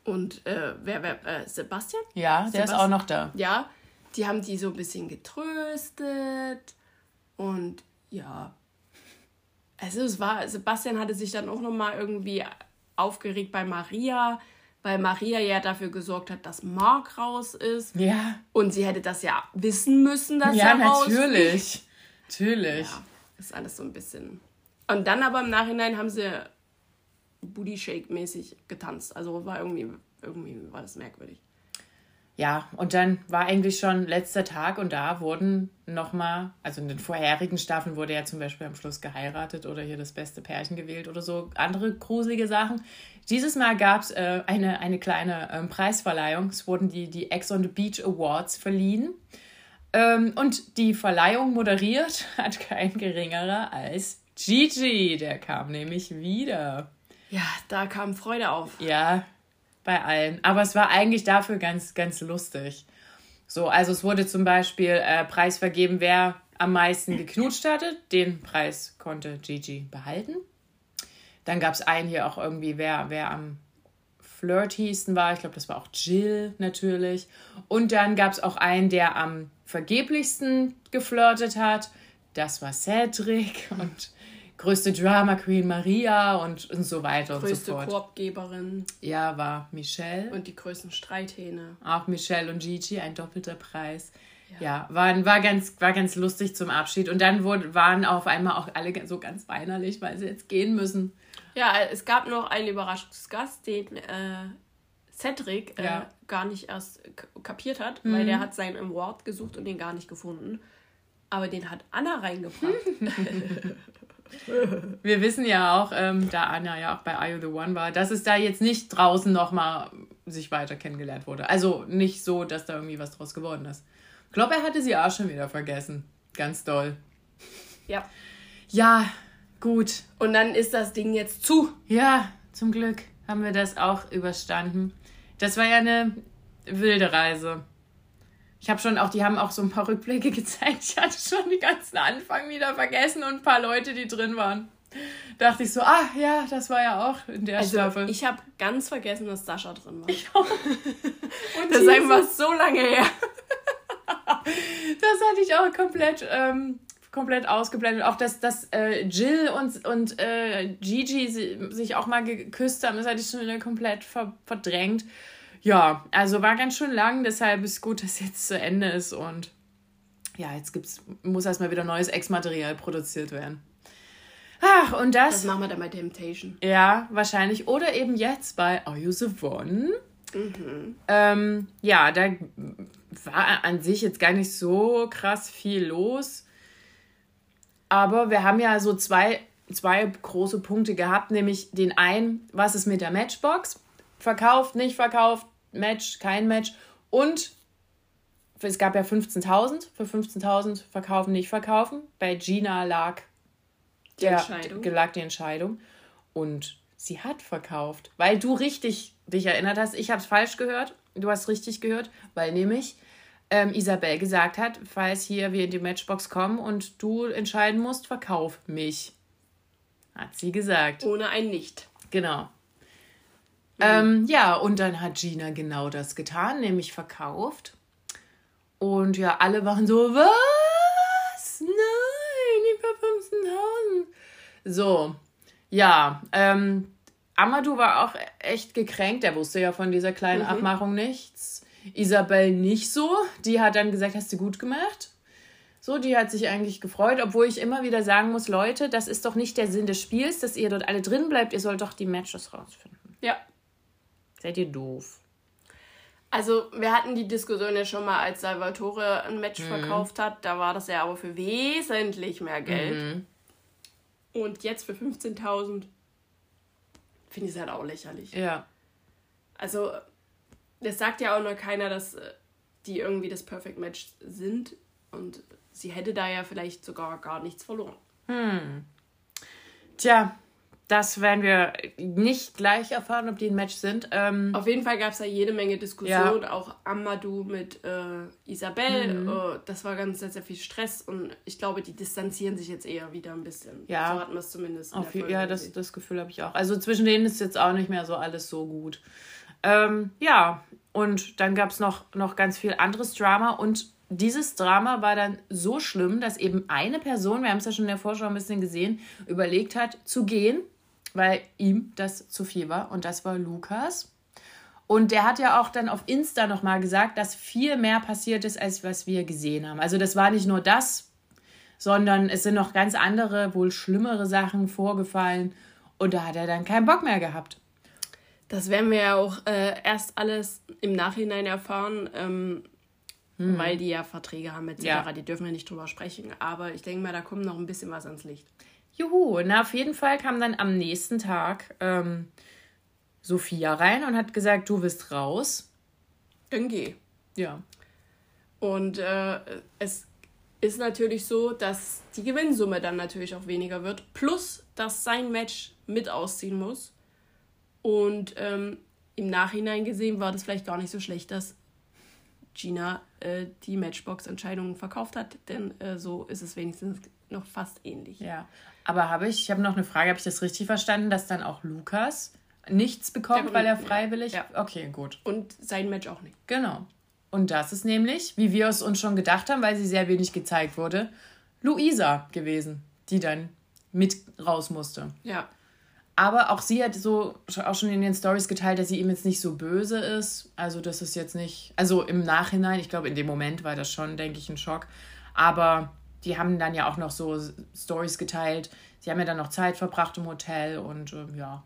und äh, wer, wer, Sebastian? Ja, der Sebastian. ist auch noch da. Ja, die haben die so ein bisschen getröstet. Und ja. Also es war, Sebastian hatte sich dann auch nochmal irgendwie aufgeregt bei Maria weil Maria ja dafür gesorgt hat, dass Mark raus ist. Ja. Und sie hätte das ja wissen müssen, dass ja, er raus ist. Ja, natürlich. Natürlich. Ja, ist alles so ein bisschen. Und dann aber im Nachhinein haben sie Booty Shake mäßig getanzt. Also war irgendwie, irgendwie war das merkwürdig. Ja, und dann war eigentlich schon letzter Tag und da wurden nochmal, also in den vorherigen Staffeln wurde ja zum Beispiel am Schluss geheiratet oder hier das beste Pärchen gewählt oder so andere gruselige Sachen. Dieses Mal gab es äh, eine, eine kleine ähm, Preisverleihung. Es wurden die, die Ex on the Beach Awards verliehen. Ähm, und die Verleihung moderiert hat kein geringerer als Gigi. Der kam nämlich wieder. Ja, da kam Freude auf. Ja, bei allen. Aber es war eigentlich dafür ganz, ganz lustig. So, also es wurde zum Beispiel äh, Preis vergeben, wer am meisten geknutscht hatte. Den Preis konnte Gigi behalten. Dann gab es einen hier auch irgendwie, wer, wer am flirtiesten war. Ich glaube, das war auch Jill natürlich. Und dann gab es auch einen, der am vergeblichsten geflirtet hat. Das war Cedric. Und größte Drama Queen Maria und, und so weiter größte und so fort. Korbgeberin. Ja, war Michelle. Und die größten Streithähne. Auch Michelle und Gigi, ein doppelter Preis. Ja, ja war, war, ganz, war ganz lustig zum Abschied. Und dann wurde, waren auf einmal auch alle so ganz weinerlich, weil sie jetzt gehen müssen. Ja, es gab noch einen Überraschungsgast, den äh, Cedric äh, ja. gar nicht erst kapiert hat, mhm. weil der hat seinen Award gesucht und den gar nicht gefunden. Aber den hat Anna reingebracht. Wir wissen ja auch, ähm, da Anja ja auch bei Are You the One war, dass es da jetzt nicht draußen nochmal sich weiter kennengelernt wurde. Also nicht so, dass da irgendwie was draus geworden ist. Ich glaube, er hatte sie auch schon wieder vergessen. Ganz doll. Ja. Ja, gut. Und dann ist das Ding jetzt zu. Ja, zum Glück haben wir das auch überstanden. Das war ja eine wilde Reise. Ich habe schon auch, die haben auch so ein paar Rückblicke gezeigt. Ich hatte schon den ganzen Anfang wieder vergessen und ein paar Leute, die drin waren. Dachte ich so, ah ja, das war ja auch in der also, Staffel. Ich habe ganz vergessen, dass Sascha drin war. Ich auch. Und das ist einfach so lange her. das hatte ich auch komplett, ähm, komplett ausgeblendet. Auch dass, dass äh, Jill und, und äh, Gigi sich auch mal geküsst haben, das hatte ich schon wieder komplett ver verdrängt ja, also war ganz schön lang, deshalb ist gut, dass jetzt zu Ende ist und ja, jetzt gibt's, muss erstmal wieder neues Ex-Material produziert werden. Ach, und das. Das machen wir dann bei Temptation. Ja, wahrscheinlich. Oder eben jetzt bei Are You the One? Mhm. Ähm, ja, da war an sich jetzt gar nicht so krass viel los. Aber wir haben ja so zwei, zwei große Punkte gehabt, nämlich den einen, was ist mit der Matchbox? Verkauft, nicht verkauft, Match, kein Match. Und es gab ja 15.000. Für 15.000 verkaufen, nicht verkaufen. Bei Gina lag die, der, Entscheidung. lag die Entscheidung. Und sie hat verkauft. Weil du richtig dich erinnert hast. Ich habe es falsch gehört. Du hast richtig gehört. Weil nämlich ähm, Isabel gesagt hat, falls hier wir in die Matchbox kommen und du entscheiden musst, verkauf mich. Hat sie gesagt. Ohne ein Nicht. Genau. Ähm, ja, und dann hat Gina genau das getan, nämlich verkauft. Und ja, alle waren so, was? Nein, die für 15.000. So, ja, ähm, Amadou war auch echt gekränkt. Der wusste ja von dieser kleinen mhm. Abmachung nichts. Isabel nicht so. Die hat dann gesagt, hast du gut gemacht. So, die hat sich eigentlich gefreut, obwohl ich immer wieder sagen muss, Leute, das ist doch nicht der Sinn des Spiels, dass ihr dort alle drin bleibt. Ihr sollt doch die Matches rausfinden. Ja, Seid ihr doof? Also, wir hatten die Diskussion ja schon mal, als Salvatore ein Match mhm. verkauft hat. Da war das ja aber für wesentlich mehr Geld. Mhm. Und jetzt für 15.000 finde ich es halt auch lächerlich. Ja. Also, es sagt ja auch noch keiner, dass äh, die irgendwie das Perfect Match sind. Und sie hätte da ja vielleicht sogar gar nichts verloren. Hm. Tja, das werden wir nicht gleich erfahren, ob die ein Match sind. Ähm, Auf jeden Fall gab es da jede Menge Diskussionen, ja. auch Amadou mit äh, Isabel. Mhm. Uh, das war ganz sehr, sehr viel Stress und ich glaube, die distanzieren sich jetzt eher wieder ein bisschen. Ja. So hatten wir es zumindest. Auf, ja, das, das Gefühl habe ich auch. Also zwischen denen ist jetzt auch nicht mehr so alles so gut. Ähm, ja, und dann gab es noch, noch ganz viel anderes Drama und dieses Drama war dann so schlimm, dass eben eine Person, wir haben es ja schon in der Vorschau ein bisschen gesehen, überlegt hat, zu gehen weil ihm das zu viel war. Und das war Lukas. Und der hat ja auch dann auf Insta nochmal gesagt, dass viel mehr passiert ist, als was wir gesehen haben. Also das war nicht nur das, sondern es sind noch ganz andere, wohl schlimmere Sachen vorgefallen. Und da hat er dann keinen Bock mehr gehabt. Das werden wir ja auch äh, erst alles im Nachhinein erfahren, ähm, hm. weil die ja Verträge haben etc. Ja. Die dürfen wir nicht drüber sprechen. Aber ich denke mal, da kommt noch ein bisschen was ans Licht. Juhu, na auf jeden Fall kam dann am nächsten Tag ähm, Sophia rein und hat gesagt, du bist raus. Dann geh. Ja. Und äh, es ist natürlich so, dass die Gewinnsumme dann natürlich auch weniger wird. Plus, dass sein Match mit ausziehen muss. Und ähm, im Nachhinein gesehen war das vielleicht gar nicht so schlecht, dass Gina äh, die Matchbox-Entscheidungen verkauft hat, denn äh, so ist es wenigstens noch fast ähnlich. Ja, aber habe ich, ich habe noch eine Frage, habe ich das richtig verstanden, dass dann auch Lukas nichts bekommt, weil er freiwillig. Ja. Okay, gut. Und sein Match auch nicht. Genau. Und das ist nämlich, wie wir es uns schon gedacht haben, weil sie sehr wenig gezeigt wurde, Luisa gewesen, die dann mit raus musste. Ja. Aber auch sie hat so auch schon in den Stories geteilt, dass sie ihm jetzt nicht so böse ist. Also das ist jetzt nicht, also im Nachhinein, ich glaube in dem Moment war das schon, denke ich, ein Schock. Aber die haben dann ja auch noch so Stories geteilt. Sie haben ja dann noch Zeit verbracht im Hotel und äh, ja,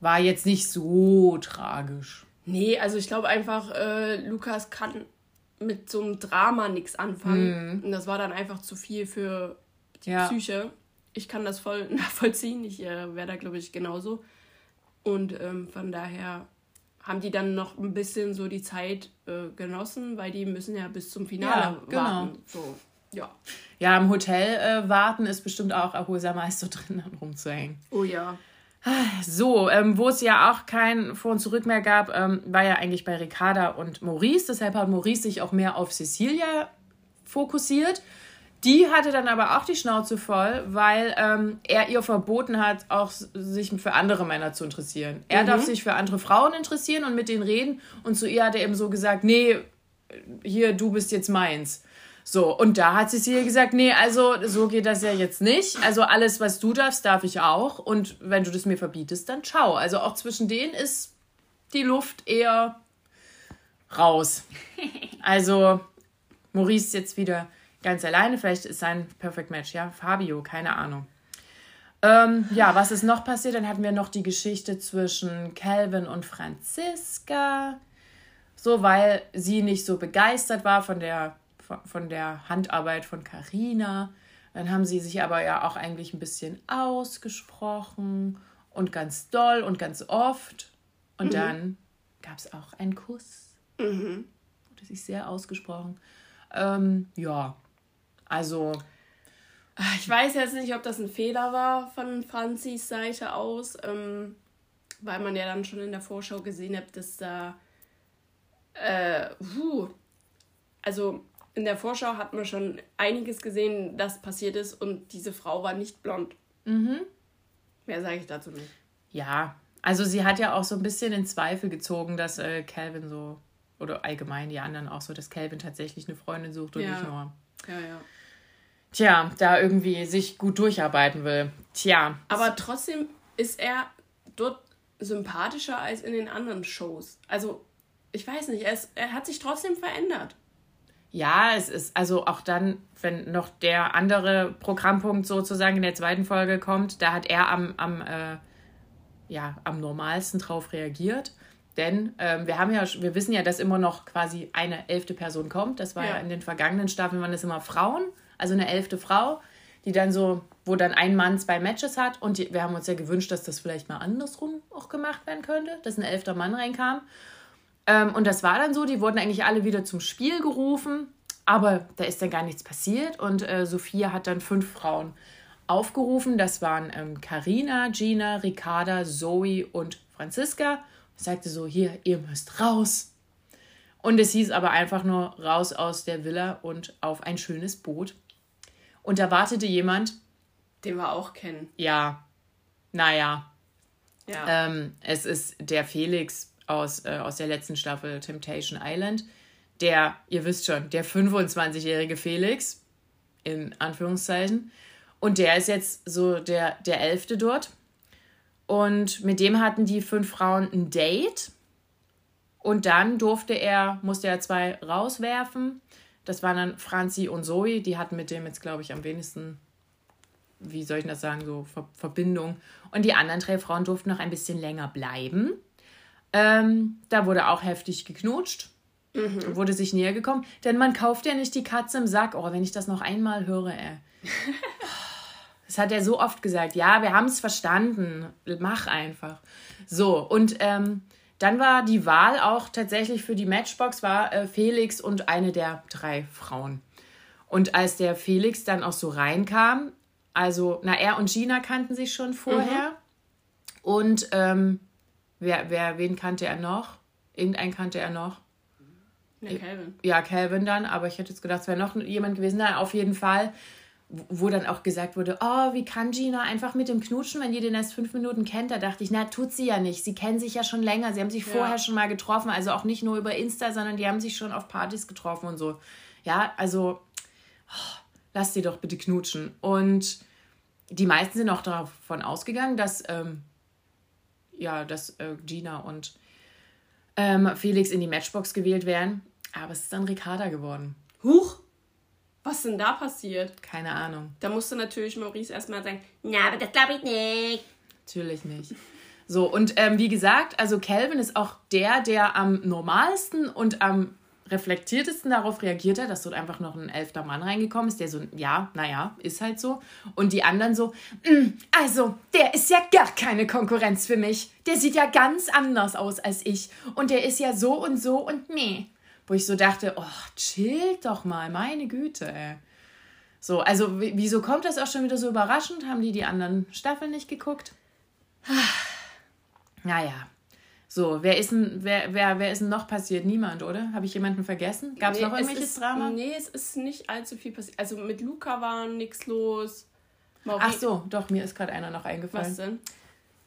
war jetzt nicht so tragisch. Nee, also ich glaube einfach, äh, Lukas kann mit so einem Drama nichts anfangen. Mhm. Und das war dann einfach zu viel für die ja. Psyche. Ich kann das voll nachvollziehen. Ich äh, wäre da, glaube ich, genauso. Und ähm, von daher haben die dann noch ein bisschen so die Zeit äh, genossen, weil die müssen ja bis zum Finale ja, genau. warten. So, ja. Ja, im Hotel äh, warten ist bestimmt auch erholsamer, als so drin rumzuhängen. Oh ja. So, ähm, wo es ja auch kein Vor und Zurück mehr gab, ähm, war ja eigentlich bei Ricarda und Maurice. Deshalb hat Maurice sich auch mehr auf Cecilia fokussiert. Die hatte dann aber auch die Schnauze voll, weil ähm, er ihr verboten hat, auch sich für andere Männer zu interessieren. Er mhm. darf sich für andere Frauen interessieren und mit denen reden. Und zu ihr hat er eben so gesagt, nee, hier, du bist jetzt meins. So, und da hat Cecilia gesagt, nee, also so geht das ja jetzt nicht. Also alles, was du darfst, darf ich auch. Und wenn du das mir verbietest, dann ciao. Also auch zwischen denen ist die Luft eher raus. Also Maurice ist jetzt wieder ganz alleine. Vielleicht ist sein Perfect Match, ja. Fabio, keine Ahnung. Ähm, ja, was ist noch passiert? Dann hatten wir noch die Geschichte zwischen Calvin und Franziska. So, weil sie nicht so begeistert war von der von, der Handarbeit von Carina. Dann haben sie sich aber ja auch eigentlich ein bisschen ausgesprochen und ganz doll und ganz oft. Und mhm. dann gab es auch einen Kuss. Mhm. Wurde sich sehr ausgesprochen. Ähm, ja, also. Ich weiß jetzt nicht, ob das ein Fehler war von Franzis Seite aus, ähm, weil man ja dann schon in der Vorschau gesehen hat, dass da. Äh, puh, also in der Vorschau hat man schon einiges gesehen, das passiert ist und diese Frau war nicht blond. Mhm. Mehr sage ich dazu nicht. Ja, also sie hat ja auch so ein bisschen in Zweifel gezogen, dass äh, Calvin so, oder allgemein die anderen auch so, dass Calvin tatsächlich eine Freundin sucht und ja. nicht nur. Ja, ja. Tja, da irgendwie sich gut durcharbeiten will. Tja. Aber trotzdem ist er dort sympathischer als in den anderen Shows. Also, ich weiß nicht, er, ist, er hat sich trotzdem verändert. Ja, es ist also auch dann, wenn noch der andere Programmpunkt sozusagen in der zweiten Folge kommt, da hat er am, am, äh, ja, am normalsten drauf reagiert. Denn ähm, wir haben ja, wir wissen ja, dass immer noch quasi eine elfte Person kommt. Das war ja, ja in den vergangenen Staffeln waren es immer Frauen, also eine elfte Frau, die dann so, wo dann ein Mann zwei Matches hat. Und die, wir haben uns ja gewünscht, dass das vielleicht mal andersrum auch gemacht werden könnte, dass ein elfter Mann reinkam. Ähm, und das war dann so, die wurden eigentlich alle wieder zum Spiel gerufen, aber da ist dann gar nichts passiert und äh, Sophia hat dann fünf Frauen aufgerufen. Das waren Karina, ähm, Gina, Ricarda, Zoe und Franziska. Und sagte so, hier, ihr müsst raus. Und es hieß aber einfach nur raus aus der Villa und auf ein schönes Boot. Und da wartete jemand. Den wir auch kennen. Ja, naja. Ja. Ähm, es ist der Felix aus, äh, aus der letzten Staffel Temptation Island. Der, ihr wisst schon, der 25-jährige Felix, in Anführungszeichen. Und der ist jetzt so der, der Elfte dort. Und mit dem hatten die fünf Frauen ein Date. Und dann durfte er, musste er zwei rauswerfen. Das waren dann Franzi und Zoe. Die hatten mit dem jetzt, glaube ich, am wenigsten, wie soll ich das sagen, so Ver Verbindung. Und die anderen drei Frauen durften noch ein bisschen länger bleiben Ähm, da wurde auch heftig geknutscht. Mhm. Wurde sich näher gekommen. Denn man kauft ja nicht die Katze im Sack. Oh, wenn ich das noch einmal höre, ey. Das hat er so oft gesagt. Ja, wir haben es verstanden. Mach einfach. So, und ähm, dann war die Wahl auch tatsächlich für die Matchbox war äh, Felix und eine der drei Frauen. Und als der Felix dann auch so reinkam, also, na, er und Gina kannten sich schon vorher. Mhm. Und ähm, wer, wer, wen kannte er noch? Irgendeinen kannte er noch. Ja, Calvin. Ja, Calvin dann, aber ich hätte jetzt gedacht, es wäre noch jemand gewesen. Na, auf jeden Fall, wo dann auch gesagt wurde, oh, wie kann Gina einfach mit dem knutschen, wenn die den erst fünf Minuten kennt? Da dachte ich, na, tut sie ja nicht. Sie kennen sich ja schon länger. Sie haben sich ja. vorher schon mal getroffen. Also auch nicht nur über Insta, sondern die haben sich schon auf Partys getroffen und so. Ja, also, oh, lass sie doch bitte knutschen. Und die meisten sind auch davon ausgegangen, dass, ähm, ja, dass äh, Gina und ähm, Felix in die Matchbox gewählt werden. Aber es ist dann Ricarda geworden. Huch! Was denn da passiert? Keine Ahnung. Da musste natürlich Maurice erstmal sagen, na, aber das glaube ich nicht. Natürlich nicht. So, und ähm, wie gesagt, also Calvin ist auch der, der am normalsten und am reflektiertesten darauf reagiert hat, dass dort einfach noch ein elfter Mann reingekommen ist, der so, ja, naja, ist halt so. Und die anderen so, mm, also, der ist ja gar keine Konkurrenz für mich. Der sieht ja ganz anders aus als ich. Und der ist ja so und so und nee. Wo ich so dachte, oh, chillt doch mal, meine Güte, ey. So, also wieso kommt das auch schon wieder so überraschend? Haben die die anderen Staffeln nicht geguckt? naja, so, wer ist denn, wer, wer, wer ist denn noch passiert? Niemand, oder? Habe ich jemanden vergessen? Gab es nee, noch irgendwelches ist, Drama? Nee, es ist nicht allzu viel passiert. Also mit Luca war nichts los. Mauri Ach so, doch, mir ist gerade einer noch eingefallen. Was denn?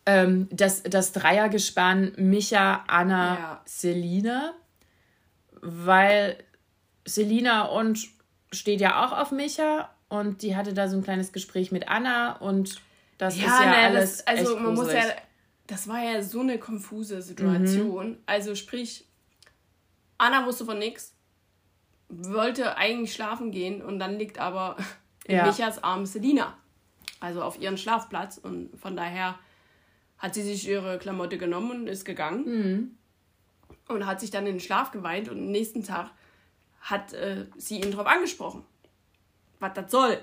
Ähm, das, das Dreiergespann Micha, Anna, ja. Selina. Weil Selina und steht ja auch auf Micha und die hatte da so ein kleines Gespräch mit Anna und das ja, ist ja ne, alles. Das, also man muss ja das war ja so eine konfuse Situation. Mhm. Also sprich, Anna wusste von nichts, wollte eigentlich schlafen gehen und dann liegt aber in ja. Michas Arm Selina. Also auf ihren Schlafplatz und von daher hat sie sich ihre Klamotte genommen und ist gegangen. Mhm. Und hat sich dann in den Schlaf geweint und am nächsten Tag hat äh, sie ihn drauf angesprochen. Was das soll.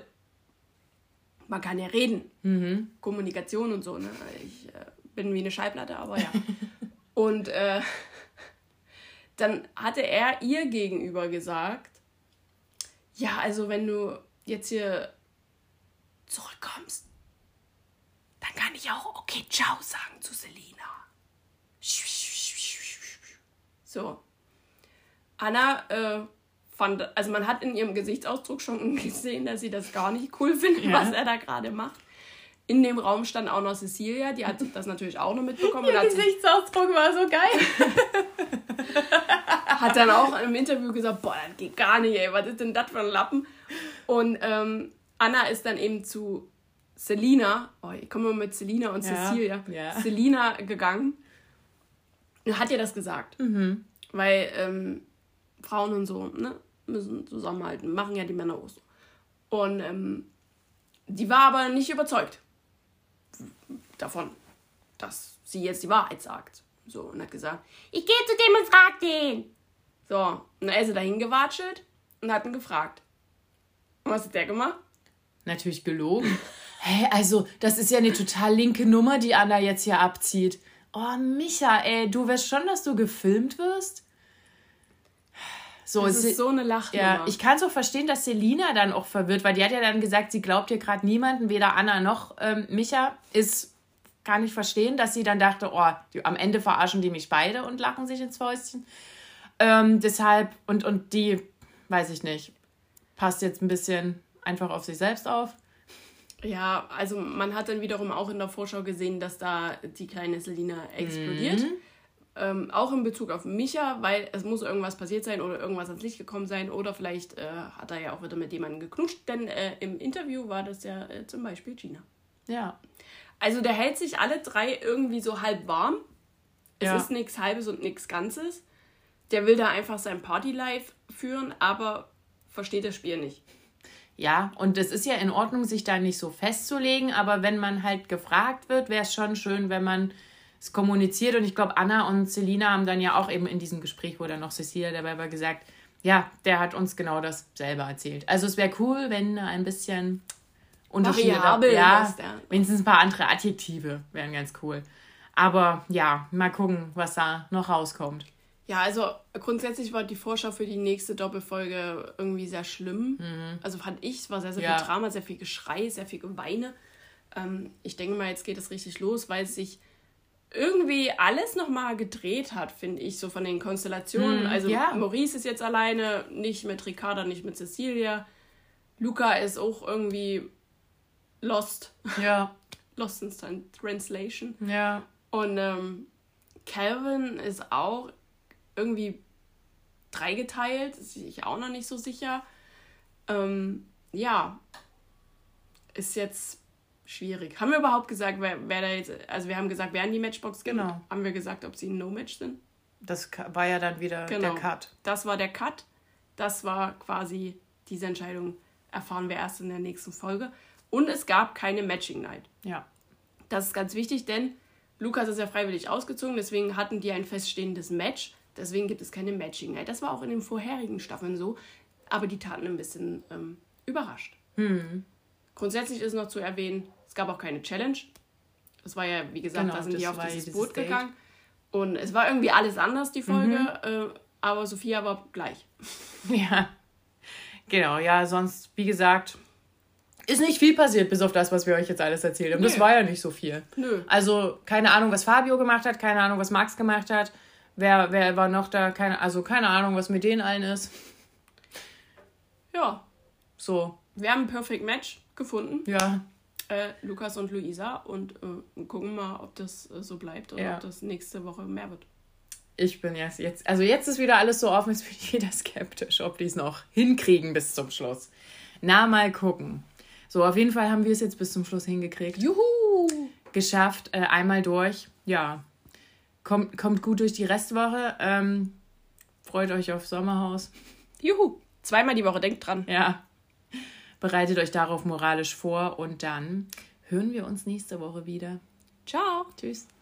Man kann ja reden. Mhm. Kommunikation und so. Ne? Ich äh, bin wie eine Schallplatte, aber ja. Und äh, dann hatte er ihr gegenüber gesagt, ja, also wenn du jetzt hier zurückkommst, dann kann ich auch okay, ciao sagen zu Selina. So. Anna äh, fand, also man hat in ihrem Gesichtsausdruck schon gesehen, dass sie das gar nicht cool findet, ja. was er da gerade macht. In dem Raum stand auch noch Cecilia, die hat das natürlich auch noch mitbekommen. Ihr Gesichtsausdruck war so geil. hat dann auch im Interview gesagt, boah, das geht gar nicht, ey, was ist denn das für ein Lappen? Und ähm, Anna ist dann eben zu Selina, oh, ich komme mal mit Selina und ja, Cecilia, ja. Selina gegangen und hat ihr das gesagt. Mhm. Weil ähm, Frauen und so ne, müssen zusammenhalten, machen ja die Männer auch so. Und ähm, die war aber nicht überzeugt davon, dass sie jetzt die Wahrheit sagt. So, und hat gesagt, ich gehe zu dem und frag den. So, und dann ist er dahin gewatschelt und hat ihn gefragt. Und was hat der gemacht? Natürlich gelogen. Hä, hey, also, das ist ja eine total linke Nummer, die Anna jetzt hier abzieht. Oh, Micha, ey, du weißt schon, dass du gefilmt wirst? So, das ist so eine Lachnummer. Ja, ich kann es auch verstehen, dass Selina dann auch verwirrt, weil die hat ja dann gesagt, sie glaubt hier gerade niemanden, weder Anna noch ähm, Micha. Ist, kann ich verstehen, dass sie dann dachte, oh, die, am Ende verarschen die mich beide und lachen sich ins Fäustchen. Ähm, deshalb, und, und die, weiß ich nicht, passt jetzt ein bisschen einfach auf sich selbst auf. Ja, also man hat dann wiederum auch in der Vorschau gesehen, dass da die kleine Selina explodiert. Mhm. Ähm, auch in Bezug auf Micha, weil es muss irgendwas passiert sein oder irgendwas ans Licht gekommen sein oder vielleicht äh, hat er ja auch wieder mit jemandem geknutscht, denn äh, im Interview war das ja äh, zum Beispiel Gina. Ja. Also der hält sich alle drei irgendwie so halb warm. Es ja. ist nichts Halbes und nichts Ganzes. Der will da einfach sein Party-Life führen, aber versteht das Spiel nicht. Ja, und es ist ja in Ordnung, sich da nicht so festzulegen, aber wenn man halt gefragt wird, wäre es schon schön, wenn man es kommuniziert und ich glaube, Anna und Selina haben dann ja auch eben in diesem Gespräch, wo dann noch Cecilia dabei war, gesagt, ja, der hat uns genau das selber erzählt. Also es wäre cool, wenn ein bisschen Unterschiede, Variabel ja, der. wenigstens ein paar andere Adjektive wären ganz cool. Aber ja, mal gucken, was da noch rauskommt. Ja, also grundsätzlich war die Vorschau für die nächste Doppelfolge irgendwie sehr schlimm. Also fand ich, es war sehr, sehr Ja. viel Drama, sehr viel Geschrei, sehr viel Geweine. Ähm, ich denke mal, jetzt geht es richtig los, weil sich irgendwie alles nochmal gedreht hat, finde ich, so von den Konstellationen. also ja. Maurice ist jetzt alleine, nicht mit Ricarda, nicht mit Cecilia. Luca ist auch irgendwie lost. Ja, Lost in Translation. ja. Und ähm, Calvin ist auch irgendwie dreigeteilt, ist ich auch noch nicht so sicher. Ähm, ja, ist jetzt schwierig. Haben wir überhaupt gesagt, wer, wer da jetzt, also wir haben gesagt, wer in die Matchbox geht. Genau. Haben wir gesagt, ob sie ein No-Match sind? Das war ja dann wieder Genau. der Cut. Das war der Cut. Das war quasi diese Entscheidung, erfahren wir erst in der nächsten Folge. Und es gab keine Matching Night. Ja. Das ist ganz wichtig, denn Lukas ist ja freiwillig ausgezogen, deswegen hatten die ein feststehendes Match. Deswegen gibt es keine Matching Night. Das war auch in den vorherigen Staffeln so, aber die taten ein bisschen ähm, überrascht. Hm. Grundsätzlich ist noch zu erwähnen, es gab auch keine Challenge. Es war ja, wie gesagt, Genau, da sind die das auf dieses dieses Boot Date. gegangen. Und es war irgendwie alles anders, die Folge, Mhm. äh, aber Sophia war gleich. Ja. Genau, ja, sonst, wie gesagt, ist nicht viel passiert, bis auf das, was wir euch jetzt alles erzählt haben. Das Nö. war ja nicht so viel. Nö. Also, keine Ahnung, was Fabio gemacht hat, keine Ahnung, was Max gemacht hat. Wer, wer war noch da? Keine, also, keine Ahnung, was mit denen allen ist. Ja, So, wir haben ein Perfect Match gefunden. ja. äh, Lukas und Luisa und äh, gucken mal, ob das äh, so bleibt oder Ja. ob das nächste Woche mehr wird. Ich bin jetzt, jetzt, also jetzt ist wieder alles so offen, jetzt bin ich wieder skeptisch, ob die es noch hinkriegen bis zum Schluss. Na, mal gucken. So, auf jeden Fall haben wir es jetzt bis zum Schluss hingekriegt. Juhu! Geschafft, äh, einmal durch. Ja, kommt, kommt gut durch die Restwoche. Ähm, freut euch auf Sommerhaus. Juhu! Zweimal die Woche, denkt dran. Ja, bereitet euch darauf moralisch vor und dann hören wir uns nächste Woche wieder. Ciao! Tschüss.